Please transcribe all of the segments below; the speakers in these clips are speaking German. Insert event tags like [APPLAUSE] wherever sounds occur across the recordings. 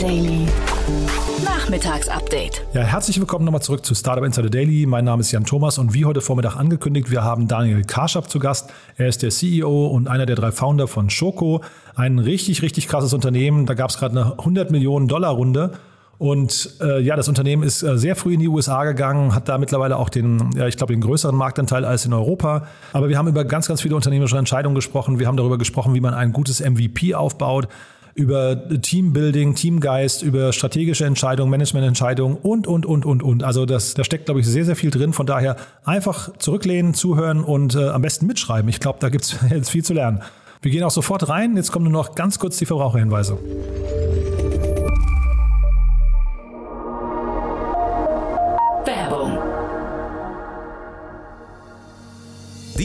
Daily. Nachmittagsupdate. Ja, herzlich willkommen nochmal zurück zu Startup Insider Daily. Mein Name ist Jan Thomas und wie heute Vormittag angekündigt, wir haben Daniel Karschap zu Gast. Er ist der CEO und einer der drei Founder von Schoko. Ein richtig, richtig krasses Unternehmen. Da gab es gerade eine 100 Millionen Dollar Runde. Und äh, ja, das Unternehmen ist äh, sehr früh in die USA gegangen, hat da mittlerweile auch den, ja, ich glaube, den größeren Marktanteil als in Europa. Aber wir haben über ganz, ganz viele unternehmerische Entscheidungen gesprochen. Wir haben darüber gesprochen, wie man ein gutes MVP aufbaut über Teambuilding, Teamgeist, über strategische Entscheidungen, Managemententscheidungen und, und, und, und, und. Also das, da steckt, glaube ich, sehr, sehr viel drin. Von daher einfach zurücklehnen, zuhören und äh, am besten mitschreiben. Ich glaube, da gibt es [LAUGHS] jetzt viel zu lernen. Wir gehen auch sofort rein. Jetzt kommen nur noch ganz kurz die Verbraucherhinweise.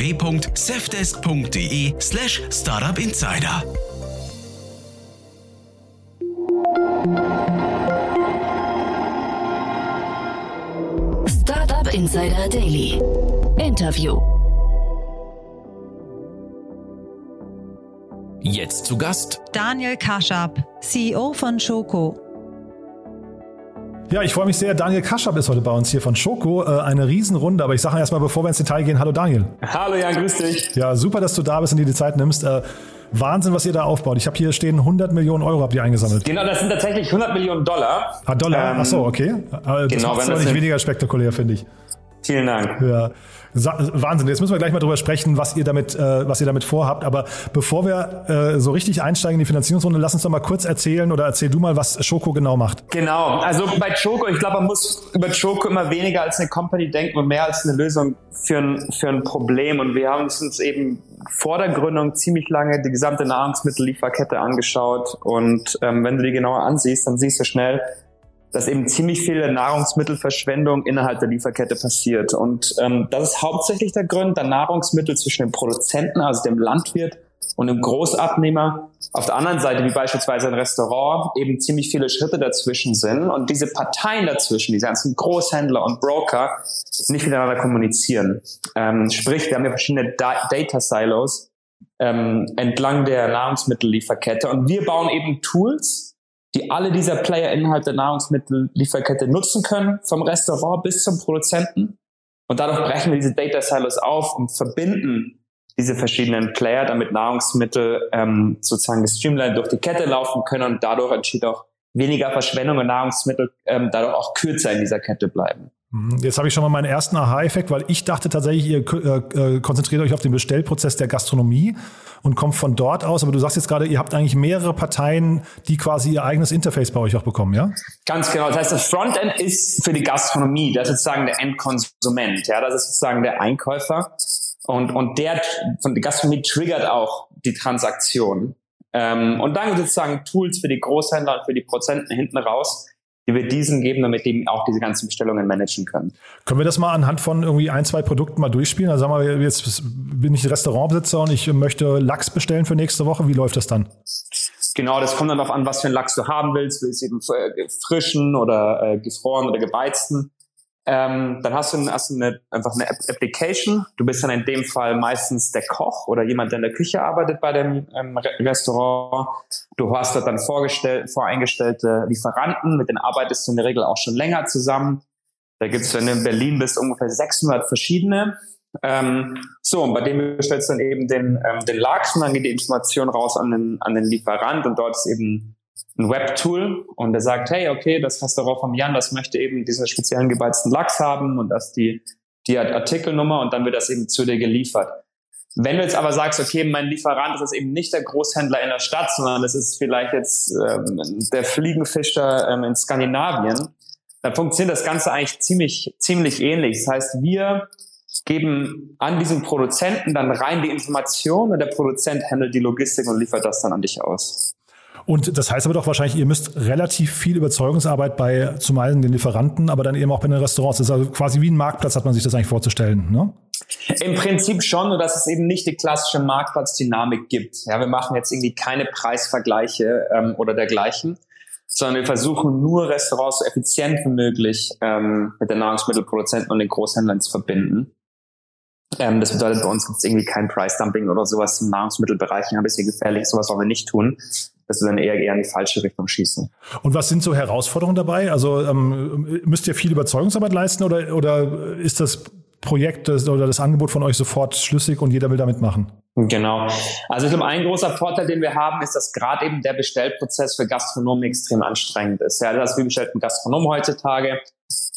www.safdesk.de slash startupinsider. Startup Insider Daily. Interview. Jetzt zu Gast Daniel Kaschab, CEO von Schoko. Ja, ich freue mich sehr. Daniel Kaschab ist heute bei uns hier von Schoko. Äh, eine Riesenrunde, aber ich sage erstmal, bevor wir ins Detail gehen, hallo Daniel. Hallo Jan, grüß dich. Ja, super, dass du da bist und dir die Zeit nimmst. Äh, Wahnsinn, was ihr da aufbaut. Ich habe hier stehen 100 Millionen Euro habt ihr eingesammelt. Genau, das sind tatsächlich 100 Millionen Dollar. Ah, Dollar? Ähm, Ach so, okay. Das genau, ist aber nicht weniger spektakulär, finde ich. Vielen Dank. Ja. Wahnsinn. Jetzt müssen wir gleich mal drüber sprechen, was ihr damit, äh, was ihr damit vorhabt. Aber bevor wir äh, so richtig einsteigen in die Finanzierungsrunde, lass uns doch mal kurz erzählen oder erzähl du mal, was Schoko genau macht. Genau. Also bei Schoko, ich glaube, man muss über Schoko immer weniger als eine Company denken und mehr als eine Lösung für ein, für ein Problem. Und wir haben uns eben vor der Gründung ziemlich lange die gesamte Nahrungsmittellieferkette angeschaut. Und ähm, wenn du die genauer ansiehst, dann siehst du schnell, dass eben ziemlich viel Nahrungsmittelverschwendung innerhalb der Lieferkette passiert. Und ähm, das ist hauptsächlich der Grund, da Nahrungsmittel zwischen dem Produzenten, also dem Landwirt, und dem Großabnehmer auf der anderen Seite, wie beispielsweise ein Restaurant, eben ziemlich viele Schritte dazwischen sind und diese Parteien dazwischen, diese ganzen Großhändler und Broker, nicht miteinander kommunizieren. Ähm, sprich, wir haben ja verschiedene da Data Silos ähm, entlang der Nahrungsmittellieferkette und wir bauen eben Tools, die alle dieser Player innerhalb der Nahrungsmittellieferkette nutzen können, vom Restaurant bis zum Produzenten. Und dadurch brechen wir diese Data Silos auf und verbinden diese verschiedenen Player, damit Nahrungsmittel ähm, sozusagen gestreamlined durch die Kette laufen können und dadurch entsteht auch weniger Verschwendung und Nahrungsmittel ähm, dadurch auch kürzer in dieser Kette bleiben. Mhm. Jetzt habe ich schon mal meinen ersten Aha-Effekt, weil ich dachte tatsächlich, ihr äh, äh, konzentriert euch auf den Bestellprozess der Gastronomie und kommt von dort aus. Aber du sagst jetzt gerade, ihr habt eigentlich mehrere Parteien, die quasi ihr eigenes Interface bei euch auch bekommen, ja? Ganz genau. Das heißt, das Frontend ist für die Gastronomie, das ist sozusagen der Endkonsument, ja, das ist sozusagen der Einkäufer. Und, und der von der Gastronomie triggert auch die Transaktion. Ähm, und dann sozusagen Tools für die Großhändler und für die Prozenten hinten raus, die wir diesen geben, damit die auch diese ganzen Bestellungen managen können. Können wir das mal anhand von irgendwie ein, zwei Produkten mal durchspielen? Also sagen wir, jetzt bin ich Restaurantbesitzer und ich möchte Lachs bestellen für nächste Woche. Wie läuft das dann? Genau, das kommt dann darauf an, was für einen Lachs du haben willst. Willst du eben frischen oder äh, gefroren oder gebeizten? Ähm, dann hast du, hast eine, einfach eine Application. Du bist dann in dem Fall meistens der Koch oder jemand, der in der Küche arbeitet bei dem ähm, Restaurant. Du hast dort dann vorgestellt, voreingestellte Lieferanten, mit denen arbeitest du in der Regel auch schon länger zusammen. Da gibt es, wenn du in Berlin bist, ungefähr 600 verschiedene. Ähm, so, und bei dem bestellst du dann eben den, ähm, den Lachs und dann geht die Information raus an den, an den Lieferant und dort ist eben ein Webtool und der sagt, hey, okay, das Restaurant von Jan, das möchte eben diesen speziellen gebeizten Lachs haben und das die, die Artikelnummer und dann wird das eben zu dir geliefert. Wenn du jetzt aber sagst, okay, mein Lieferant ist eben nicht der Großhändler in der Stadt, sondern das ist vielleicht jetzt ähm, der Fliegenfischer ähm, in Skandinavien, dann funktioniert das Ganze eigentlich ziemlich, ziemlich ähnlich. Das heißt, wir geben an diesen Produzenten dann rein die Information und der Produzent handelt die Logistik und liefert das dann an dich aus. Und das heißt aber doch wahrscheinlich, ihr müsst relativ viel Überzeugungsarbeit bei zum einen den Lieferanten, aber dann eben auch bei den Restaurants. Das ist also quasi wie ein Marktplatz, hat man sich das eigentlich vorzustellen, ne? Im Prinzip schon, nur dass es eben nicht die klassische Marktplatzdynamik gibt. Ja, wir machen jetzt irgendwie keine Preisvergleiche ähm, oder dergleichen, sondern wir versuchen nur Restaurants so effizient wie möglich ähm, mit den Nahrungsmittelproduzenten und den Großhändlern zu verbinden. Ähm, das bedeutet, bei uns gibt es irgendwie kein Price-Dumping oder sowas im Nahrungsmittelbereich. Ein bisschen gefährlich, sowas wollen wir nicht tun. Dass wir dann eher, eher in die falsche Richtung schießen. Und was sind so Herausforderungen dabei? Also ähm, müsst ihr viel Überzeugungsarbeit leisten oder, oder ist das Projekt oder das Angebot von euch sofort schlüssig und jeder will damit machen? Genau. Also ich glaube, ein großer Vorteil, den wir haben, ist, dass gerade eben der Bestellprozess für Gastronomen extrem anstrengend ist. Ja, das wie bestellt ein Gastronom heutzutage?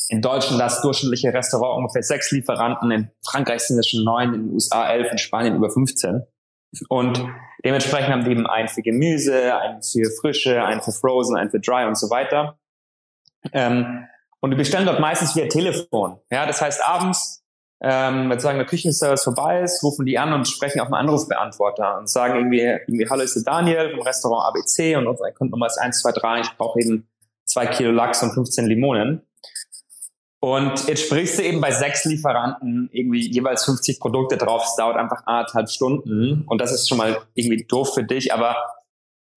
In Deutschland das durchschnittliche Restaurant ungefähr sechs Lieferanten, in Frankreich sind es schon neun, in den USA elf, in Spanien über 15. Und dementsprechend haben die eben einen für Gemüse, einen für Frische, einen für Frozen, einen für Dry und so weiter. Ähm, und die bestellen dort meistens via Telefon. Ja, das heißt abends, ähm, wenn sagen der Küchenservice vorbei ist, rufen die an und sprechen auf einen Anrufbeantworter und sagen irgendwie, irgendwie Hallo, ist der Daniel vom Restaurant ABC und unsere Kundennummer ist 123, ich brauche eben zwei Kilo Lachs und 15 Limonen. Und jetzt sprichst du eben bei sechs Lieferanten irgendwie jeweils 50 Produkte drauf. Es dauert einfach anderthalb Stunden. Und das ist schon mal irgendwie doof für dich. Aber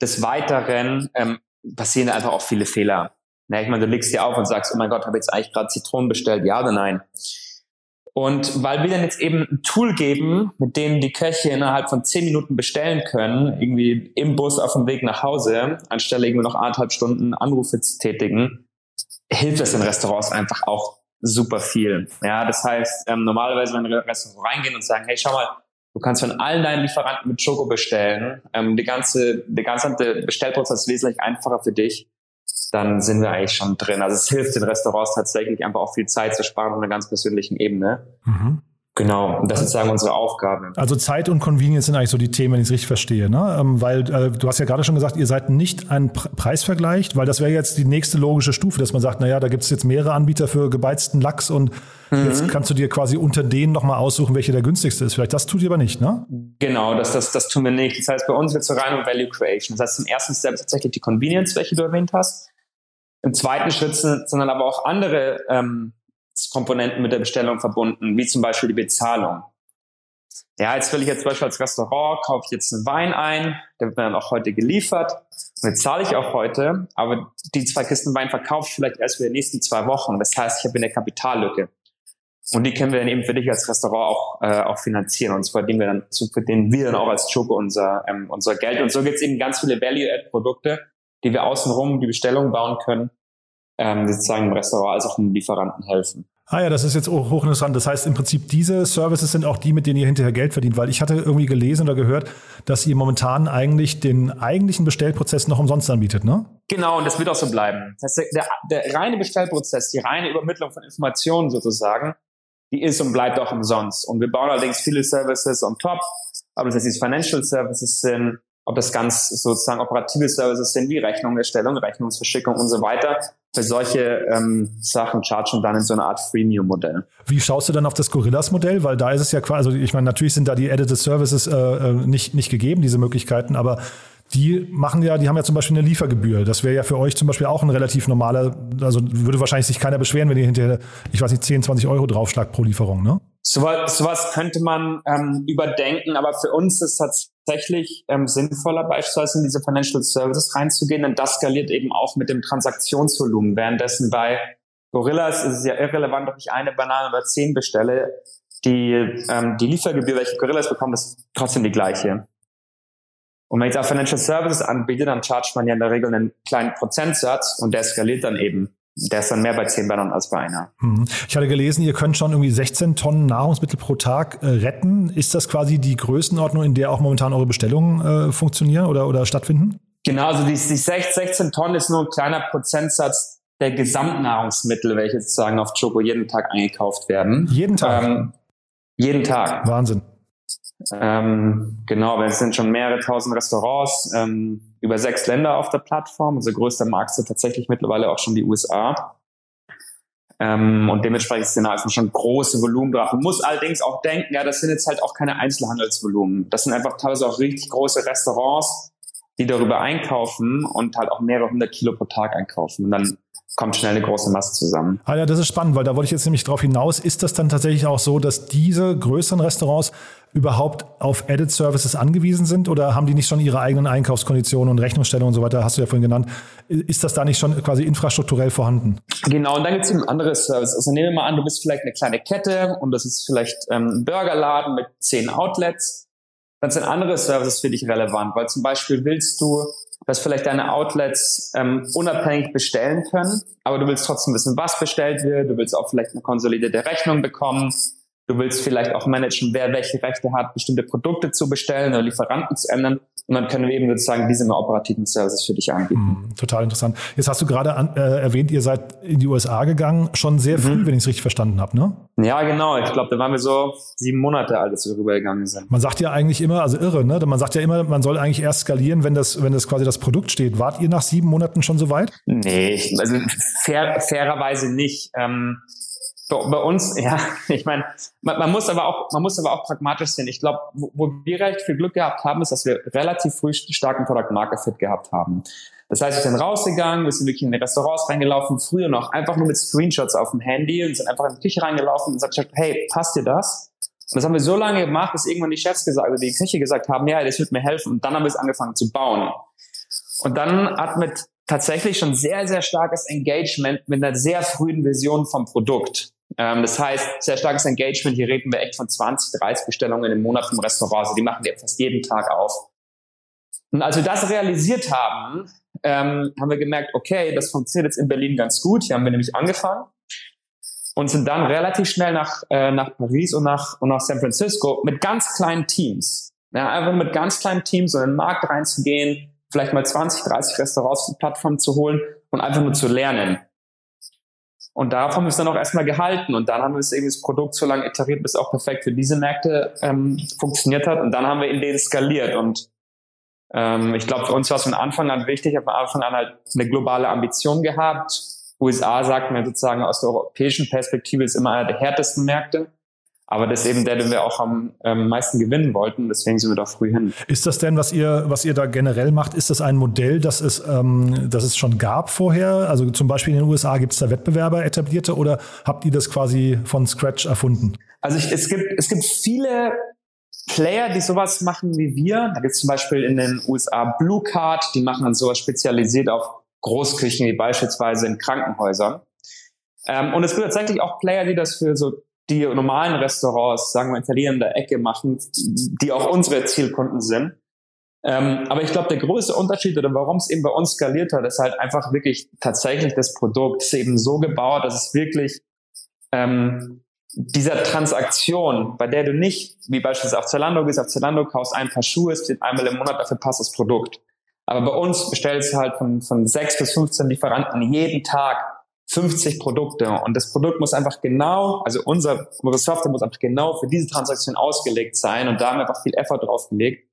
des Weiteren ähm, passieren einfach auch viele Fehler. Na, ich meine, du legst dir auf und sagst, oh mein Gott, habe jetzt eigentlich gerade Zitronen bestellt, ja oder nein? Und weil wir dann jetzt eben ein Tool geben, mit dem die Köche innerhalb von zehn Minuten bestellen können, irgendwie im Bus auf dem Weg nach Hause, anstelle irgendwie noch anderthalb Stunden Anrufe zu tätigen, hilft das in Restaurants einfach auch super viel. Ja, das heißt, ähm, normalerweise, wenn wir in Restaurant reingehen und sagen, hey, schau mal, du kannst von allen deinen Lieferanten mit Schoko bestellen, ähm, die ganze, der ganze Bestellprozess ist wesentlich einfacher für dich, dann sind wir eigentlich schon drin. Also es hilft den Restaurants tatsächlich einfach auch viel Zeit zu sparen auf einer ganz persönlichen Ebene. Mhm. Genau, das ist sozusagen unsere Aufgabe. Also Zeit und Convenience sind eigentlich so die Themen, wenn ich es richtig verstehe. Ne? Ähm, weil äh, du hast ja gerade schon gesagt, ihr seid nicht ein Pre Preisvergleich, weil das wäre jetzt die nächste logische Stufe, dass man sagt, naja, da gibt es jetzt mehrere Anbieter für gebeizten Lachs und mhm. jetzt kannst du dir quasi unter denen nochmal aussuchen, welche der günstigste ist. Vielleicht das tut ihr aber nicht, ne? Genau, das, das, das tun wir nicht. Das heißt, bei uns wird es so rein um Value Creation. Das heißt, im ersten Step tatsächlich die Convenience, welche du erwähnt hast. Im zweiten Schritt sind, sind dann aber auch andere ähm, Komponenten mit der Bestellung verbunden, wie zum Beispiel die Bezahlung. Ja, jetzt will ich jetzt zum Beispiel als Restaurant, kaufe ich jetzt einen Wein ein, der wird mir dann auch heute geliefert. Und jetzt zahle ich auch heute, aber die zwei Kisten Wein verkaufe ich vielleicht erst für die nächsten zwei Wochen. Das heißt, ich habe eine Kapitallücke. Und die können wir dann eben für dich als Restaurant auch, äh, auch finanzieren. Und zwar verdienen wir dann, zu verdienen wir dann auch als Choco unser, ähm, unser Geld. Und so gibt es eben ganz viele Value-Add-Produkte, die wir außenrum die Bestellung bauen können, ähm, sozusagen im Restaurant als auch dem Lieferanten helfen. Ah ja, das ist jetzt hochinteressant. Das heißt im Prinzip, diese Services sind auch die, mit denen ihr hinterher Geld verdient, weil ich hatte irgendwie gelesen oder gehört, dass ihr momentan eigentlich den eigentlichen Bestellprozess noch umsonst anbietet, ne? Genau, und das wird auch so bleiben. Das heißt, der, der reine Bestellprozess, die reine Übermittlung von Informationen sozusagen, die ist und bleibt auch umsonst. Und wir bauen allerdings viele Services on top, ob das jetzt Financial Services sind, ob das ganz sozusagen operative Services sind, wie Rechnungserstellung, Rechnungsverschickung und so weiter. Für solche ähm, Sachen chargen dann in so eine Art Freemium-Modell. Wie schaust du dann auf das Gorillas-Modell? Weil da ist es ja quasi, also ich meine, natürlich sind da die Edited Services äh, äh, nicht, nicht gegeben, diese Möglichkeiten, aber die machen ja, die haben ja zum Beispiel eine Liefergebühr. Das wäre ja für euch zum Beispiel auch ein relativ normaler, also würde wahrscheinlich sich keiner beschweren, wenn ihr hinterher, ich weiß nicht, 10, 20 Euro draufschlagt pro Lieferung, ne? Sowas, sowas könnte man ähm, überdenken, aber für uns ist tatsächlich ähm, sinnvoller, beispielsweise in diese Financial Services reinzugehen, denn das skaliert eben auch mit dem Transaktionsvolumen. Währenddessen bei Gorillas ist es ja irrelevant, ob ich eine Banane oder zehn bestelle. Die, ähm, die Liefergebühr, welche Gorillas bekommen, ist trotzdem die gleiche. Und wenn ich auch Financial Services anbiete, dann chargt man ja in der Regel einen kleinen Prozentsatz und der skaliert dann eben der ist dann mehr bei zehn Bannern als bei einer. Mhm. Ich hatte gelesen, ihr könnt schon irgendwie 16 Tonnen Nahrungsmittel pro Tag äh, retten. Ist das quasi die Größenordnung, in der auch momentan eure Bestellungen äh, funktionieren oder, oder stattfinden? Genau, also die, die 16 Tonnen ist nur ein kleiner Prozentsatz der Gesamtnahrungsmittel, welche sozusagen auf Choco jeden Tag eingekauft werden. Jeden Tag? Ähm, jeden Tag. Wahnsinn. Ähm, genau, es sind schon mehrere tausend Restaurants, ähm, über sechs Länder auf der Plattform. Unser größter Markt sind tatsächlich mittlerweile auch schon die USA. Ähm, und dementsprechend sind da schon große Volumen drauf. Man muss allerdings auch denken, ja, das sind jetzt halt auch keine Einzelhandelsvolumen. Das sind einfach teilweise auch richtig große Restaurants, die darüber einkaufen und halt auch mehrere hundert Kilo pro Tag einkaufen. Und dann kommt schnell eine große Masse zusammen. Ah ja, das ist spannend, weil da wollte ich jetzt nämlich drauf hinaus. Ist das dann tatsächlich auch so, dass diese größeren Restaurants überhaupt auf Added Services angewiesen sind oder haben die nicht schon ihre eigenen Einkaufskonditionen und Rechnungsstellungen und so weiter, hast du ja vorhin genannt. Ist das da nicht schon quasi infrastrukturell vorhanden? Genau, und dann gibt es eben andere Services. Also nehmen wir mal an, du bist vielleicht eine kleine Kette und das ist vielleicht ähm, ein Burgerladen mit zehn Outlets. Dann sind andere Services für dich relevant, weil zum Beispiel willst du dass vielleicht deine Outlets ähm, unabhängig bestellen können, aber du willst trotzdem wissen, was bestellt wird, du willst auch vielleicht eine konsolidierte Rechnung bekommen, du willst vielleicht auch managen, wer welche Rechte hat, bestimmte Produkte zu bestellen oder Lieferanten zu ändern. Und dann können wir eben sozusagen diese mehr operativen Services für dich anbieten. Mhm, total interessant. Jetzt hast du gerade an, äh, erwähnt, ihr seid in die USA gegangen, schon sehr früh, mhm. wenn ich es richtig verstanden habe, ne? Ja, genau. Ich glaube, da waren wir so sieben Monate alt, als wir rübergegangen sind. Man sagt ja eigentlich immer, also irre, ne? Man sagt ja immer, man soll eigentlich erst skalieren, wenn das, wenn das quasi das Produkt steht. Wart ihr nach sieben Monaten schon so weit? Nee, also fair, fairerweise nicht. Ähm, bei, uns, [LAUGHS] ja, ich meine, man, man, muss aber auch, man muss aber auch pragmatisch sein. Ich glaube, wo, wo wir recht viel Glück gehabt haben, ist, dass wir relativ früh starken Product Market Fit gehabt haben. Das heißt, wir sind rausgegangen, wir sind wirklich in die Restaurants reingelaufen, früher noch einfach nur mit Screenshots auf dem Handy und sind einfach in die Küche reingelaufen und gesagt, hey, passt dir das? Und das haben wir so lange gemacht, bis irgendwann die Chefs gesagt, also die Küche gesagt haben, ja, das wird mir helfen. Und dann haben wir es angefangen zu bauen. Und dann hat mit tatsächlich schon sehr, sehr starkes Engagement mit einer sehr frühen Vision vom Produkt. Ähm, das heißt, sehr starkes Engagement. Hier reden wir echt von 20, 30 Bestellungen im Monat vom Restaurant. Also die machen wir fast jeden Tag auf. Und als wir das realisiert haben, ähm, haben wir gemerkt, okay, das funktioniert jetzt in Berlin ganz gut. Hier haben wir nämlich angefangen und sind dann relativ schnell nach, äh, nach Paris und nach, und nach San Francisco mit ganz kleinen Teams. Ja, einfach mit ganz kleinen Teams in den Markt reinzugehen, vielleicht mal 20, 30 Restaurants auf die Plattform zu holen und einfach nur zu lernen. Und wir es dann auch erstmal gehalten. Und dann haben wir es eben das Produkt so lange iteriert, bis es auch perfekt für diese Märkte ähm, funktioniert hat. Und dann haben wir in denen skaliert. Und ähm, ich glaube, für uns war es von Anfang an wichtig, ich habe von Anfang an halt eine globale Ambition gehabt. USA sagt mir sozusagen aus der europäischen Perspektive ist immer einer der härtesten Märkte. Aber das ist eben der, den wir auch am ähm, meisten gewinnen wollten. Deswegen sind wir da früh hin. Ist das denn, was ihr, was ihr da generell macht, ist das ein Modell, das es, ähm, das es schon gab vorher? Also zum Beispiel in den USA gibt es da Wettbewerber etablierte oder habt ihr das quasi von Scratch erfunden? Also ich, es gibt, es gibt viele Player, die sowas machen wie wir. Da gibt es zum Beispiel in den USA Blue Card, die machen dann sowas spezialisiert auf Großküchen, wie beispielsweise in Krankenhäusern. Ähm, und es gibt tatsächlich auch Player, die das für so die normalen Restaurants, sagen wir in der Ecke machen, die auch unsere Zielkunden sind. Ähm, aber ich glaube, der größte Unterschied oder warum es eben bei uns skaliert hat, ist halt einfach wirklich tatsächlich das Produkt ist eben so gebaut, dass es wirklich ähm, dieser Transaktion, bei der du nicht, wie beispielsweise auf Zalando gehst, auf Zalando kaufst ein paar Schuhe, es steht einmal im Monat, dafür passt das Produkt. Aber bei uns bestellst du halt von, von sechs bis 15 Lieferanten jeden Tag 50 Produkte und das Produkt muss einfach genau, also unser, unsere Software muss einfach genau für diese Transaktion ausgelegt sein und da haben wir einfach viel Effort drauf gelegt.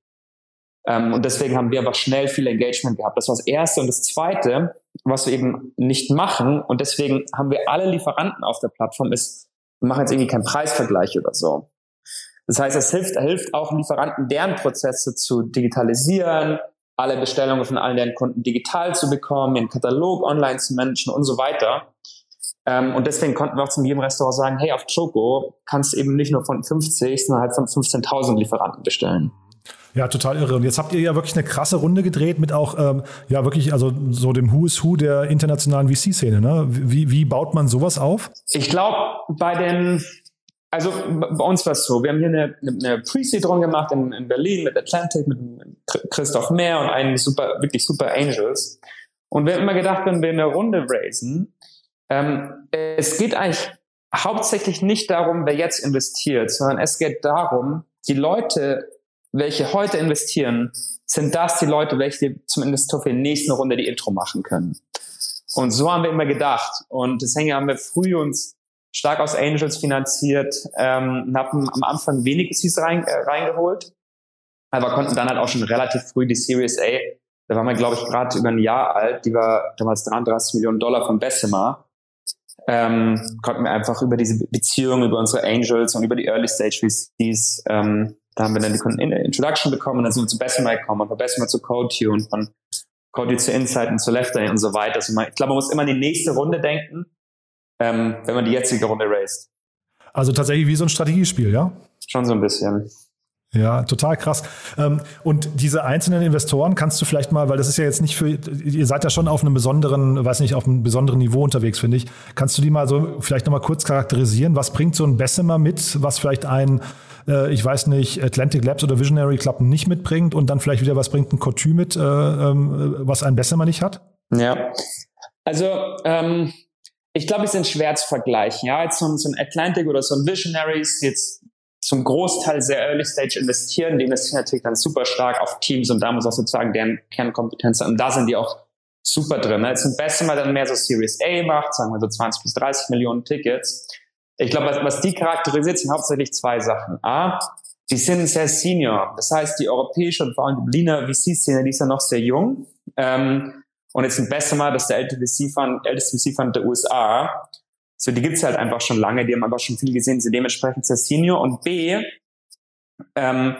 Ähm, und deswegen haben wir einfach schnell viel Engagement gehabt. Das war das Erste. Und das Zweite, was wir eben nicht machen, und deswegen haben wir alle Lieferanten auf der Plattform, ist, wir machen jetzt irgendwie keinen Preisvergleich oder so. Das heißt, es hilft, hilft auch Lieferanten, deren Prozesse zu digitalisieren, alle Bestellungen von allen deren Kunden digital zu bekommen, den Katalog online zu managen und so weiter. Ähm, und deswegen konnten wir auch zu jedem Restaurant sagen, hey, auf Choco kannst du eben nicht nur von 50, sondern halt von 15.000 Lieferanten bestellen. Ja, total irre. Und jetzt habt ihr ja wirklich eine krasse Runde gedreht mit auch, ähm, ja, wirklich, also so dem Who is Who der internationalen VC-Szene. Ne? Wie, wie baut man sowas auf? Ich glaube, bei den also bei uns war es so, wir haben hier eine, eine Pre-Seed-Run gemacht in, in, Berlin mit Atlantic, mit Christoph Mehr und einigen super, wirklich super Angels. Und wir haben immer gedacht, wenn wir eine Runde raisen, ähm, es geht eigentlich hauptsächlich nicht darum, wer jetzt investiert, sondern es geht darum, die Leute, welche heute investieren, sind das die Leute, welche zumindest für die nächste Runde die Intro machen können. Und so haben wir immer gedacht. Und deswegen haben wir früh uns stark aus Angels finanziert, ähm, und haben am Anfang wenig VCs rein, äh, reingeholt, aber konnten dann halt auch schon relativ früh die Series A, da waren wir, glaube ich, gerade über ein Jahr alt, die war damals 33 Millionen Dollar von Bessemer, ähm, konnten wir einfach über diese Beziehung, über unsere Angels und über die Early Stage VCs ähm, da haben wir dann die Introduction bekommen dann sind wir zu Bessemer gekommen und von Bessemer zu CodeU und von CodeU zu Insight und zu Left und so weiter. Also man, ich glaube, man muss immer in die nächste Runde denken, ähm, wenn man die jetzige Runde raced. Also tatsächlich wie so ein Strategiespiel, ja? Schon so ein bisschen. Ja, total krass. Ähm, und diese einzelnen Investoren kannst du vielleicht mal, weil das ist ja jetzt nicht für, ihr seid ja schon auf einem besonderen, weiß nicht, auf einem besonderen Niveau unterwegs, finde ich. Kannst du die mal so vielleicht nochmal kurz charakterisieren? Was bringt so ein Bessemer mit, was vielleicht ein, äh, ich weiß nicht, Atlantic Labs oder Visionary Club nicht mitbringt und dann vielleicht wieder was bringt ein Coutu mit, äh, ähm, was ein Bessemer nicht hat? Ja. Also, ähm, ich glaube, es sind schwer zu vergleichen. Ja, jetzt so ein, so ein Atlantic oder so ein Visionaries, jetzt zum Großteil sehr early stage investieren. Die investieren natürlich dann super stark auf Teams und da muss auch sozusagen deren Kernkompetenz. Und da sind die auch super drin. Ne? Jetzt sind Beste mal dann mehr so Series A macht, sagen wir so 20 bis 30 Millionen Tickets. Ich glaube, was, was die charakterisiert, sind hauptsächlich zwei Sachen. A, die sind sehr senior. Das heißt, die europäische und vor allem die Berliner VC-Szene, die ist ja noch sehr jung. Ähm, und jetzt ein Bessemer, das ist der älteste VC-Fund, älteste VC-Fund der USA. So, die gibt's halt einfach schon lange, die haben einfach schon viel gesehen, sind dementsprechend sehr senior. Und B, ähm,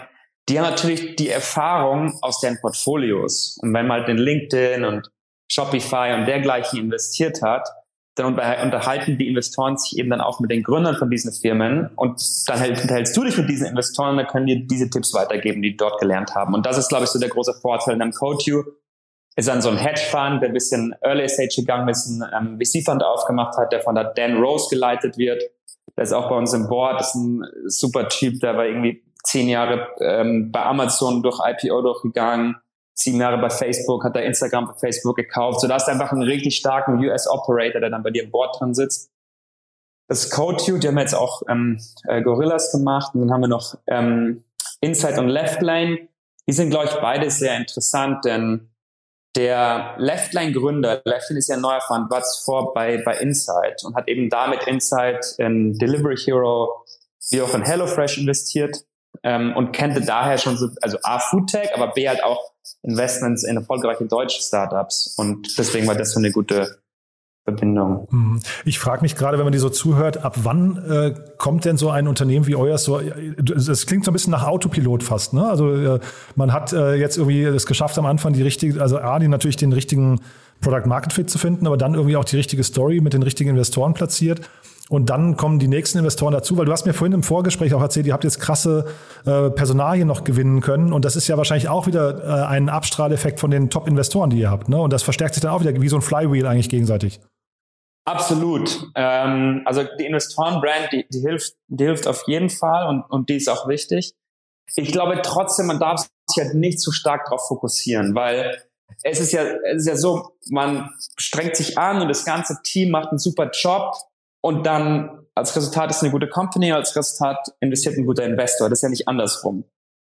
die haben natürlich die Erfahrung aus deren Portfolios. Und wenn man halt in LinkedIn und Shopify und dergleichen investiert hat, dann unterhalten die Investoren sich eben dann auch mit den Gründern von diesen Firmen und dann unterhältst du dich mit diesen Investoren dann können dir diese Tipps weitergeben, die, die dort gelernt haben. Und das ist, glaube ich, so der große Vorteil in einem CodeU, ist dann so ein Hedgefonds, der ein bisschen Early Stage gegangen ist, ein ähm, VC-Fund aufgemacht hat, der von der Dan Rose geleitet wird. Der ist auch bei uns im Board, ist ein super Typ, der war irgendwie zehn Jahre ähm, bei Amazon durch IPO durchgegangen, sieben Jahre bei Facebook, hat da Instagram bei Facebook gekauft. So, da ist einfach einen richtig starken US-Operator, der dann bei dir im Board drin sitzt. Das CodeTube, die haben jetzt auch ähm, äh, Gorillas gemacht und dann haben wir noch ähm, Inside und Left Lane. Die sind, glaube ich, beide sehr interessant, denn der Leftline-Gründer, Leftline ist ja ein neuer Fund, war zuvor bei, bei Insight und hat eben damit Insight in Delivery Hero wie auch in HelloFresh investiert ähm, und kannte daher schon so, also A, Foodtech, aber B halt auch Investments in erfolgreiche deutsche Startups. Und deswegen war das so eine gute Verbindung. Mhm. Ich frage mich gerade, wenn man die so zuhört, ab wann äh, kommt denn so ein Unternehmen wie euer so, es klingt so ein bisschen nach Autopilot fast, ne? Also äh, man hat äh, jetzt irgendwie es geschafft am Anfang die richtige, also A, die natürlich den richtigen Product Market Fit zu finden, aber dann irgendwie auch die richtige Story mit den richtigen Investoren platziert. Und dann kommen die nächsten Investoren dazu, weil du hast mir vorhin im Vorgespräch auch erzählt, ihr habt jetzt krasse äh, Personalien noch gewinnen können. Und das ist ja wahrscheinlich auch wieder äh, ein Abstrahleffekt von den Top-Investoren, die ihr habt. Ne? Und das verstärkt sich dann auch wieder wie so ein Flywheel eigentlich gegenseitig. Absolut. Ähm, also die Investorenbrand, die, die hilft, die hilft auf jeden Fall und, und die ist auch wichtig. Ich glaube trotzdem, man darf sich halt nicht zu stark darauf fokussieren, weil es ist ja, es ist ja so, man strengt sich an und das ganze Team macht einen super Job und dann als Resultat ist eine gute Company, als Resultat investiert ein guter Investor. Das ist ja nicht andersrum.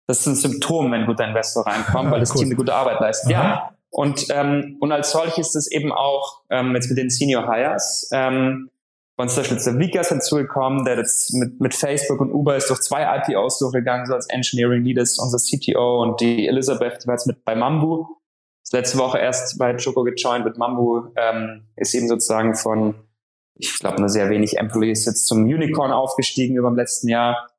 Das ist ein Symptom, wenn ein guter Investor reinkommt, weil das cool. [LAUGHS] Team eine gute Arbeit leistet. Aha. Ja, und, ähm, und als solches ist es eben auch ähm, jetzt mit den Senior Hires. Ähm, bei uns ist der Vikas hinzugekommen, der jetzt mit, mit Facebook und Uber ist durch zwei IPOs durchgegangen, so als Engineering Lead ist unser CTO und die Elisabeth, die war jetzt mit bei Mambu. Ist letzte Woche erst bei Choco gejoint mit Mambu, ähm, ist eben sozusagen von, ich glaube, nur sehr wenig Employees jetzt zum Unicorn aufgestiegen über dem letzten Jahr.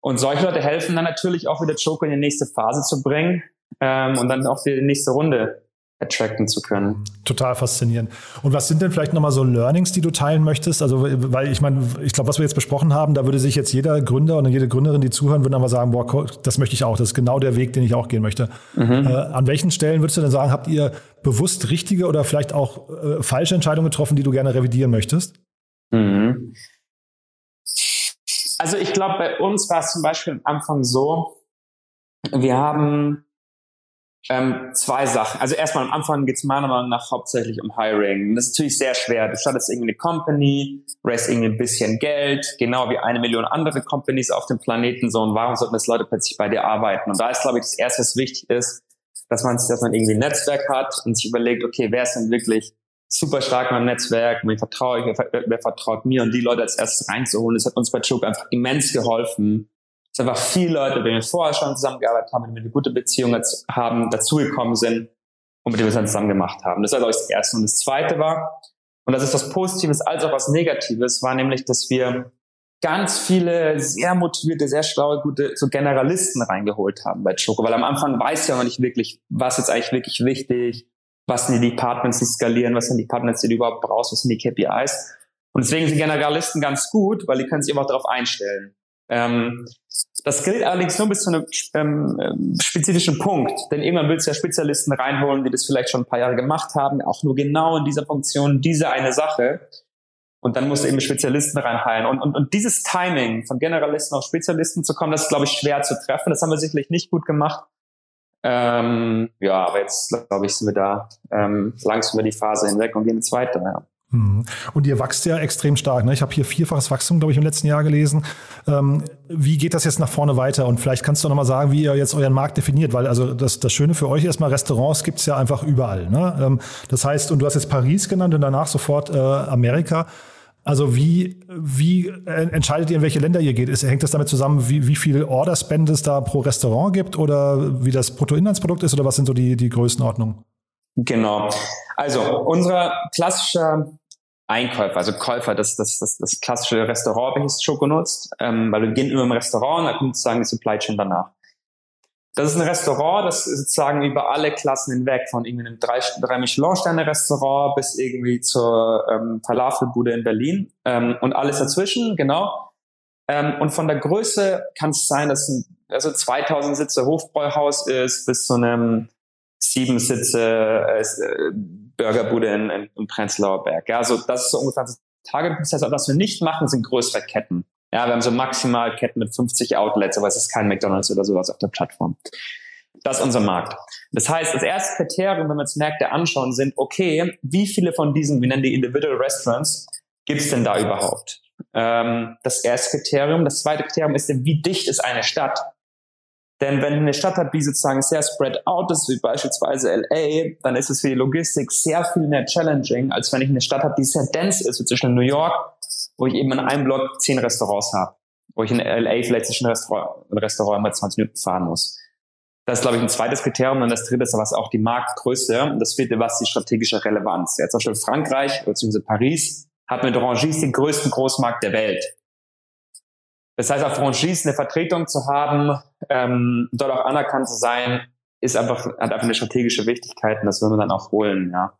Und solche Leute helfen dann natürlich auch wieder Choco in die nächste Phase zu bringen ähm, und dann auch die nächste Runde attracten zu können. Total faszinierend. Und was sind denn vielleicht nochmal so Learnings, die du teilen möchtest? Also, weil ich meine, ich glaube, was wir jetzt besprochen haben, da würde sich jetzt jeder Gründer oder jede Gründerin, die zuhören, würden aber sagen, boah, das möchte ich auch. Das ist genau der Weg, den ich auch gehen möchte. Mhm. Äh, an welchen Stellen würdest du denn sagen, habt ihr bewusst richtige oder vielleicht auch äh, falsche Entscheidungen getroffen, die du gerne revidieren möchtest? Mhm. Also ich glaube, bei uns war es zum Beispiel am Anfang so, wir haben ähm, zwei Sachen. Also erstmal am Anfang geht es meiner Meinung nach hauptsächlich um Hiring. Das ist natürlich sehr schwer. Du startest irgendwie eine Company, raise irgendwie ein bisschen Geld, genau wie eine Million andere Companies auf dem Planeten so. Und warum sollten das Leute plötzlich bei dir arbeiten? Und da ist, glaube ich, das Erste, was wichtig ist, dass man, dass man irgendwie ein Netzwerk hat und sich überlegt, okay, wer ist denn wirklich super stark in meinem Netzwerk, wen vertraue ich, wer, wer vertraut mir und die Leute als erstes reinzuholen. Das hat uns bei Choke einfach immens geholfen, es einfach viele Leute, mit denen wir vorher schon zusammengearbeitet haben, mit denen wir eine gute Beziehung haben, dazugekommen sind und mit denen wir es dann zusammen gemacht haben. Das war, glaube ich, das Erste. Und das Zweite war, und das ist was Positives als auch was Negatives, war nämlich, dass wir ganz viele sehr motivierte, sehr schlaue, gute so Generalisten reingeholt haben bei Choco, weil am Anfang weiß ja man nicht wirklich, was ist eigentlich wirklich wichtig, was sind die Departments, die skalieren, was sind die Departments, die du überhaupt brauchst, was sind die KPIs. Und deswegen sind Generalisten ganz gut, weil die können sich einfach darauf einstellen. Ähm, das gilt allerdings nur bis zu einem ähm, spezifischen Punkt, denn irgendwann willst du ja Spezialisten reinholen, die das vielleicht schon ein paar Jahre gemacht haben, auch nur genau in dieser Funktion, diese eine Sache. Und dann musst du eben Spezialisten reinheilen. Und, und, und dieses Timing von Generalisten auf Spezialisten zu kommen, das ist, glaube ich, schwer zu treffen. Das haben wir sicherlich nicht gut gemacht. Ähm, ja, aber jetzt, glaube ich, sind wir da ähm, langsam über die Phase hinweg und gehen jetzt weiter. Ja. Mhm. Und ihr wächst ja extrem stark. Ne? Ich habe hier vierfaches Wachstum, glaube ich, im letzten Jahr gelesen. Ähm, wie geht das jetzt nach vorne weiter? Und vielleicht kannst du noch mal sagen, wie ihr jetzt euren Markt definiert, weil also das, das Schöne für euch erstmal, Restaurants gibt es ja einfach überall. Ne? Ähm, das heißt, und du hast jetzt Paris genannt und danach sofort äh, Amerika. Also wie, wie entscheidet ihr, in welche Länder ihr geht? Ist, hängt das damit zusammen, wie, wie viel Order-Spend es da pro Restaurant gibt oder wie das Bruttoinlandsprodukt ist oder was sind so die, die Größenordnungen? Genau. Also unser klassischer Einkäufer, also Käufer, das, das, das, das klassische Restaurant, welches Schoko nutzt, ähm, weil wir beginnen immer im Restaurant und da kommt sozusagen die Supply Chain danach. Das ist ein Restaurant, das sozusagen über alle Klassen hinweg, von irgendwie einem drei, drei Michelin-Sterne-Restaurant bis irgendwie zur ähm, Falafelbude in Berlin ähm, und alles dazwischen, genau. Ähm, und von der Größe kann es sein, dass ein also 2000 Sitze Hofbräuhaus ist bis zu einem sieben Sitze äh, Burgerbude in, in, in Prenzlauer Berg. Ja, also das ist so ungefähr das Target-Prozess. Aber was wir nicht machen, sind größere Ketten. Ja, wir haben so maximal Ketten mit 50 Outlets, aber es ist kein McDonalds oder sowas auf der Plattform. Das ist unser Markt. Das heißt, das erste Kriterium, wenn wir uns Märkte anschauen, sind, okay, wie viele von diesen, wir nennen die Individual Restaurants, gibt's denn da überhaupt? Ähm, das erste Kriterium. Das zweite Kriterium ist, wie dicht ist eine Stadt? Denn wenn eine Stadt hat, die sozusagen sehr spread out ist, wie beispielsweise LA, dann ist es für die Logistik sehr viel mehr challenging, als wenn ich eine Stadt habe, die sehr dense ist, wie zwischen New York, wo ich eben in einem Block zehn Restaurants habe, wo ich in LA vielleicht zwischen Restaurant, Restaurant mal 20 Minuten fahren muss. Das ist, glaube ich, ein zweites Kriterium. Und das dritte ist was auch die Marktgröße. Und das vierte, was die strategische Relevanz. Jetzt zum Beispiel Frankreich bzw. Paris hat mit Rangis den größten Großmarkt der Welt. Das heißt, auf Franchise eine Vertretung zu haben, ähm, dort auch anerkannt zu sein, ist einfach, hat einfach eine strategische Wichtigkeit und das würden wir dann auch holen, ja.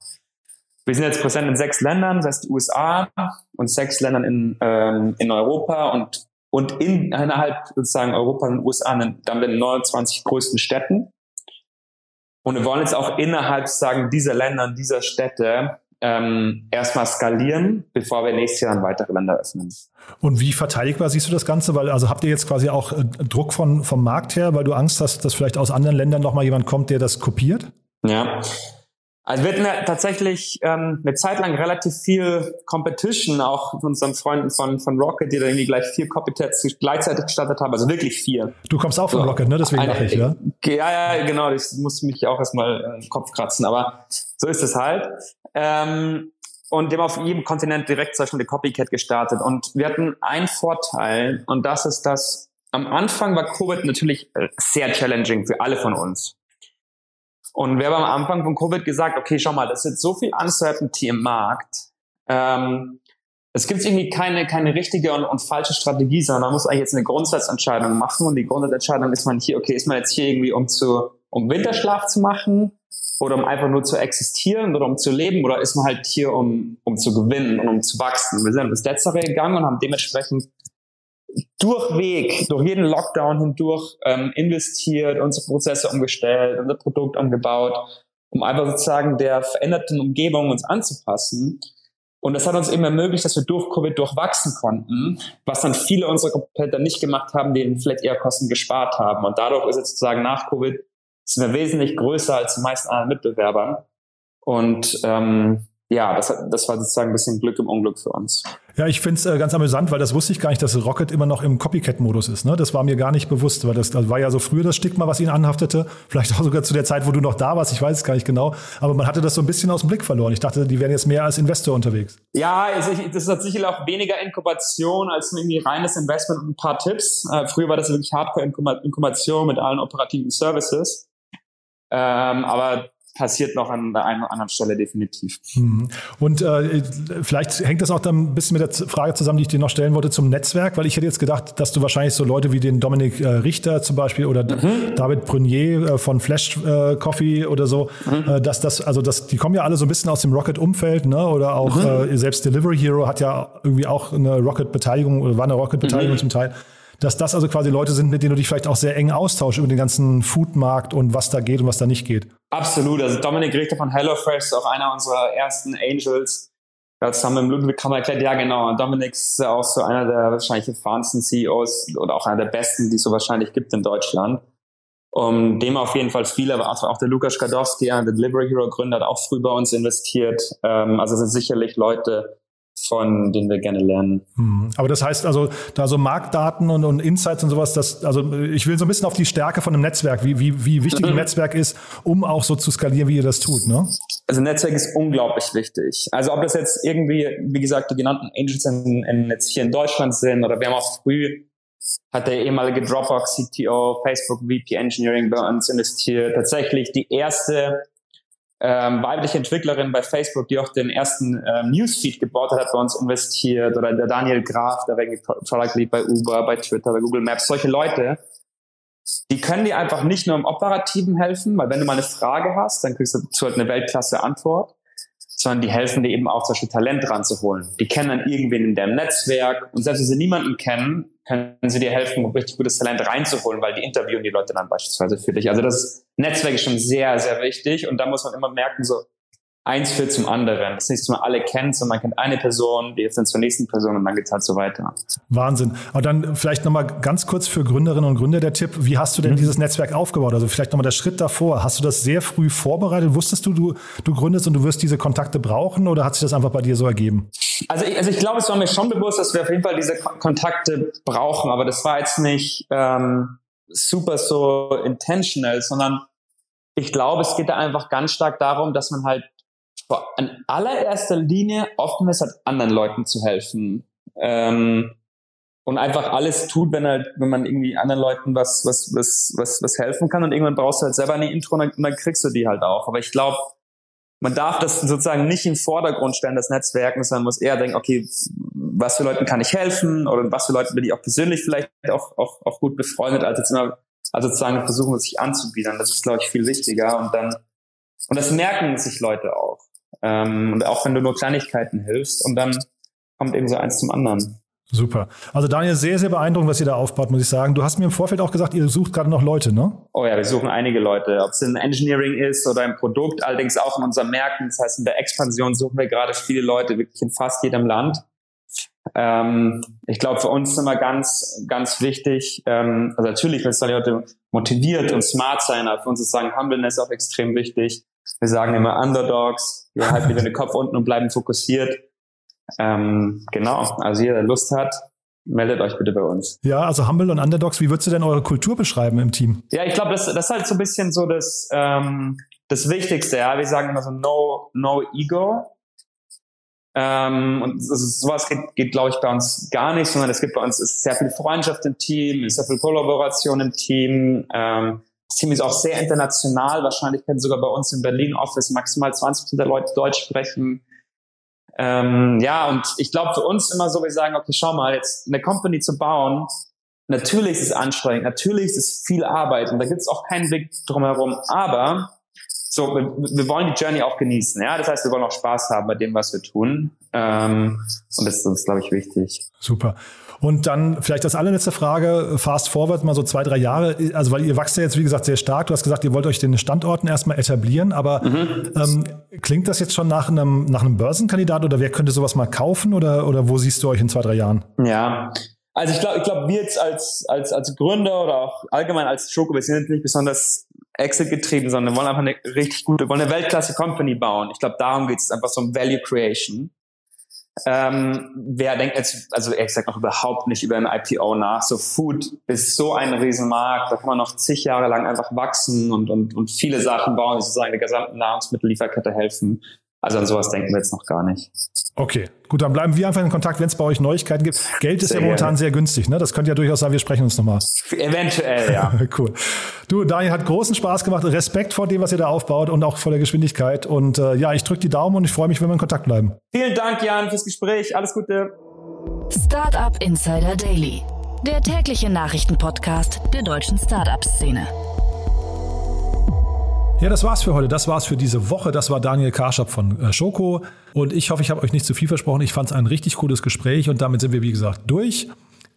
Wir sind jetzt präsent in sechs Ländern, das heißt die USA und sechs Ländern in, ähm, in Europa und, und in, innerhalb sozusagen Europa und USA dann mit 29 größten Städten. Und wir wollen jetzt auch innerhalb sozusagen dieser Länder, dieser Städte ähm, erstmal skalieren, bevor wir nächstes Jahr in weitere Länder öffnen. Und wie verteidigbar siehst du das Ganze? Weil also habt ihr jetzt quasi auch äh, Druck von, vom Markt her, weil du Angst hast, dass vielleicht aus anderen Ländern nochmal jemand kommt, der das kopiert? Ja, also wir hatten ja tatsächlich ähm, eine Zeit lang relativ viel Competition, auch von unseren Freunden von, von Rocket, die da irgendwie gleich vier Copycats gleichzeitig gestartet haben, also wirklich vier. Du kommst auch von so, Rocket, ne? Deswegen mache ich, ja? Ja, ja, genau, ich musste mich auch erstmal äh, im Kopf kratzen, aber so ist es halt. Ähm, und dem auf jedem Kontinent direkt zum Beispiel eine Copycat gestartet. Und wir hatten einen Vorteil, und das ist, dass am Anfang war Covid natürlich äh, sehr challenging für alle von uns. Und wir haben am Anfang von Covid gesagt, okay, schau mal, das ist jetzt so viel Uncertainty im Markt. Ähm, es gibt irgendwie keine, keine richtige und, und falsche Strategie, sondern man muss eigentlich jetzt eine Grundsatzentscheidung machen. Und die Grundsatzentscheidung ist man hier, okay, ist man jetzt hier irgendwie, um zu, um Winterschlaf zu machen oder um einfach nur zu existieren oder um zu leben oder ist man halt hier, um, um zu gewinnen und um zu wachsen? Wir sind das Letztere gegangen und haben dementsprechend durchweg, durch jeden Lockdown hindurch ähm, investiert, unsere Prozesse umgestellt, unser Produkt umgebaut, um einfach sozusagen der veränderten Umgebung uns anzupassen. Und das hat uns eben ermöglicht, dass wir durch Covid durchwachsen konnten, was dann viele unserer Competitor nicht gemacht haben, denen vielleicht eher Kosten gespart haben. Und dadurch ist jetzt sozusagen nach Covid sind wir wesentlich größer als die meisten anderen Mitbewerbern. Und ähm, ja, das, das war sozusagen ein bisschen Glück im Unglück für uns. Ja, ich finde es äh, ganz amüsant, weil das wusste ich gar nicht, dass Rocket immer noch im Copycat-Modus ist. Ne? Das war mir gar nicht bewusst, weil das, das war ja so früher das Stigma, was ihn anhaftete. Vielleicht auch sogar zu der Zeit, wo du noch da warst, ich weiß es gar nicht genau. Aber man hatte das so ein bisschen aus dem Blick verloren. Ich dachte, die wären jetzt mehr als Investor unterwegs. Ja, also ich, das ist sicherlich auch weniger Inkubation als irgendwie reines Investment und ein paar Tipps. Äh, früher war das wirklich Hardcore-Inkubation mit allen operativen Services. Ähm, aber passiert noch an der einen oder anderen Stelle definitiv. Mhm. Und äh, vielleicht hängt das auch dann ein bisschen mit der Frage zusammen, die ich dir noch stellen wollte zum Netzwerk, weil ich hätte jetzt gedacht, dass du wahrscheinlich so Leute wie den Dominik äh, Richter zum Beispiel oder mhm. David Brunier äh, von Flash äh, Coffee oder so, mhm. Äh, dass das, also das, die kommen ja alle so ein bisschen aus dem Rocket-Umfeld, ne? Oder auch mhm. äh, selbst Delivery Hero hat ja irgendwie auch eine Rocket-Beteiligung oder war eine Rocket-Beteiligung mhm. zum Teil dass das also quasi Leute sind, mit denen du dich vielleicht auch sehr eng austauschst über den ganzen Foodmarkt und was da geht und was da nicht geht. Absolut. Also Dominik Richter von HelloFresh ist auch einer unserer ersten Angels. Das haben wir im Ludwig Kammer erklärt. Ja, genau. Dominik ist auch so einer der wahrscheinlich erfahrensten CEOs oder auch einer der besten, die es so wahrscheinlich gibt in Deutschland. Um, dem auf jeden Fall viele, aber auch der Lukas Skadowski, der Delivery Hero Gründer, hat auch früh bei uns investiert. Ähm, also sind sicherlich Leute, von denen wir gerne lernen. Hm. Aber das heißt also, da so Marktdaten und, und Insights und sowas, das, also ich will so ein bisschen auf die Stärke von einem Netzwerk, wie, wie, wie wichtig ein. [LAUGHS] Netzwerk ist, um auch so zu skalieren, wie ihr das tut, ne? Also Netzwerk ist unglaublich wichtig. Also ob das jetzt irgendwie, wie gesagt, die genannten Angels in, in jetzt hier in Deutschland sind oder wir haben auch früh hat der ehemalige Dropbox CTO, Facebook VP Engineering bei uns investiert. Tatsächlich die erste ähm, weibliche Entwicklerin bei Facebook, die auch den ersten ähm, Newsfeed gebaut hat, hat bei uns investiert. Oder der Daniel Graf, der irgendwie Product Lead bei Uber, bei Twitter, bei Google Maps. Solche Leute, die können dir einfach nicht nur im Operativen helfen, weil wenn du mal eine Frage hast, dann kriegst du halt eine Weltklasse Antwort, sondern die helfen dir eben auch zum Beispiel Talent ranzuholen. Die kennen dann irgendwen in deinem Netzwerk und selbst wenn sie niemanden kennen, können sie dir helfen, um richtig gutes Talent reinzuholen, weil die interviewen die Leute dann beispielsweise für dich. Also das Netzwerk ist schon sehr, sehr wichtig und da muss man immer merken, so eins führt zum anderen. Das ist nicht, dass man alle kennt, sondern man kennt eine Person, die jetzt dann zur nächsten Person und dann geht's halt so weiter. Wahnsinn. Aber dann vielleicht nochmal ganz kurz für Gründerinnen und Gründer der Tipp, wie hast du denn mhm. dieses Netzwerk aufgebaut? Also vielleicht nochmal der Schritt davor. Hast du das sehr früh vorbereitet? Wusstest du, du, du gründest und du wirst diese Kontakte brauchen oder hat sich das einfach bei dir so ergeben? Also ich, also ich glaube, es war mir schon bewusst, dass wir auf jeden Fall diese Kontakte brauchen, aber das war jetzt nicht ähm, super so intentional, sondern ich glaube, es geht da einfach ganz stark darum, dass man halt in allererster Linie offen ist, hat anderen Leuten zu helfen. Ähm, und einfach alles tut, wenn halt, wenn man irgendwie anderen Leuten was, was, was, was, was helfen kann und irgendwann brauchst du halt selber eine Intro und dann, dann kriegst du die halt auch. Aber ich glaube, man darf das sozusagen nicht im Vordergrund stellen, das Netzwerken, sondern muss eher denken, okay, was für Leuten kann ich helfen oder was für Leuten bin ich auch persönlich vielleicht auch, auch, auch gut befreundet, als jetzt immer, also sozusagen versuchen, sich anzubiedern. Das ist, glaube ich, viel wichtiger und dann, und das merken sich Leute auch. Ähm, und auch wenn du nur Kleinigkeiten hilfst und dann kommt eben so eins zum anderen. Super. Also Daniel, sehr, sehr beeindruckend, was ihr da aufbaut, muss ich sagen. Du hast mir im Vorfeld auch gesagt, ihr sucht gerade noch Leute, ne? Oh ja, wir suchen einige Leute. Ob es in Engineering ist oder im Produkt, allerdings auch in unseren Märkten. Das heißt, in der Expansion suchen wir gerade viele Leute, wirklich in fast jedem Land. Ähm, ich glaube, für uns ist immer ganz, ganz wichtig, ähm, also natürlich müssen die Leute motiviert und smart sein, aber für uns ist sagen, Humbleness auch extrem wichtig. Wir sagen immer Underdogs, wir halten wieder den Kopf unten und bleiben fokussiert. Ähm, genau, also jeder, der Lust hat, meldet euch bitte bei uns. Ja, also Humble und Underdogs, wie würdest du denn eure Kultur beschreiben im Team? Ja, ich glaube, das, das ist halt so ein bisschen so das, ähm, das Wichtigste. Ja, wir sagen immer so no, no ego. Ähm, und ist, sowas geht, geht glaube ich, bei uns gar nicht, sondern es gibt bei uns ist sehr viel Freundschaft im Team, ist sehr viel Kollaboration im Team. Ähm, Ist auch sehr international. Wahrscheinlich können sogar bei uns im Berlin Office maximal 20 der Leute Deutsch sprechen. Ähm, ja, und ich glaube für uns immer so, wir sagen, okay, schau mal, jetzt eine Company zu bauen, natürlich ist es anstrengend, natürlich ist es viel Arbeit und da gibt es auch keinen Weg drumherum, aber so, wir, wir, wollen die Journey auch genießen, ja, das heißt, wir wollen auch Spaß haben bei dem, was wir tun ähm, und das ist uns, glaube ich, wichtig. Super. Und dann vielleicht das allerletzte Frage, fast forward, mal so zwei, drei Jahre, also weil ihr wachst ja jetzt, wie gesagt, sehr stark. Du hast gesagt, ihr wollt euch den Standorten erstmal etablieren, aber mhm. ähm, klingt das jetzt schon nach einem, nach einem Börsenkandidat oder wer könnte sowas mal kaufen oder, oder wo siehst du euch in zwei, drei Jahren? Ja, also ich glaube, ich glaube, wir jetzt als, als, als Gründer oder auch allgemein als Schoko, wir sind nicht besonders Exit getrieben, sondern wollen einfach eine richtig gute, wollen eine Weltklasse Company bauen. Ich glaube, darum geht es einfach so um Value Creation. Ähm, wer denkt jetzt, also ehrlich gesagt noch überhaupt nicht über ein IPO nach. So Food ist so ein Riesenmarkt, da kann man noch zig Jahre lang einfach wachsen und, und, und viele Sachen bauen, die sozusagen der gesamten Nahrungsmittellieferkette helfen. Also an sowas denken wir jetzt noch gar nicht. Okay, gut, dann bleiben wir einfach in Kontakt, wenn es bei euch Neuigkeiten gibt. Geld ist sehr ja momentan gerne. sehr günstig, ne? Das könnte ja durchaus sein, wir sprechen uns nochmal. Eventuell, ja. [LAUGHS] cool. Du, Daniel, hat großen Spaß gemacht. Respekt vor dem, was ihr da aufbaut und auch vor der Geschwindigkeit. Und äh, ja, ich drücke die Daumen und ich freue mich, wenn wir in Kontakt bleiben. Vielen Dank, Jan, fürs Gespräch. Alles Gute. Startup Insider Daily, der tägliche Nachrichtenpodcast der deutschen Startup-Szene. Ja, das war's für heute. Das war's für diese Woche. Das war Daniel Karschap von äh, Schoko. Und ich hoffe, ich habe euch nicht zu viel versprochen. Ich fand es ein richtig cooles Gespräch und damit sind wir, wie gesagt, durch.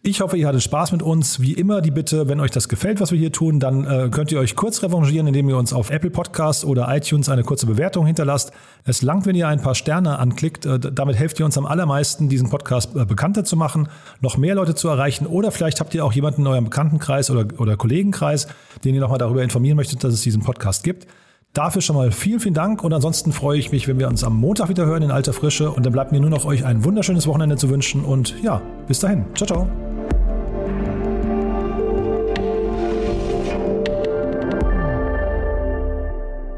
Ich hoffe, ihr hattet Spaß mit uns. Wie immer die Bitte, wenn euch das gefällt, was wir hier tun, dann äh, könnt ihr euch kurz revanchieren, indem ihr uns auf Apple Podcast oder iTunes eine kurze Bewertung hinterlasst. Es langt, wenn ihr ein paar Sterne anklickt. Äh, damit helft ihr uns am allermeisten, diesen Podcast äh, bekannter zu machen, noch mehr Leute zu erreichen. Oder vielleicht habt ihr auch jemanden in eurem Bekanntenkreis oder, oder Kollegenkreis, den ihr nochmal darüber informieren möchtet, dass es diesen Podcast gibt. Dafür schon mal vielen, vielen Dank und ansonsten freue ich mich, wenn wir uns am Montag wieder hören in alter Frische und dann bleibt mir nur noch euch ein wunderschönes Wochenende zu wünschen und ja, bis dahin. Ciao, ciao.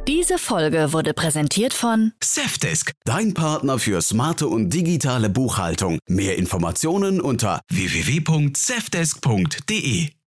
Diese Folge wurde präsentiert von Safdesk, dein Partner für smarte und digitale Buchhaltung. Mehr Informationen unter www.safdesk.de.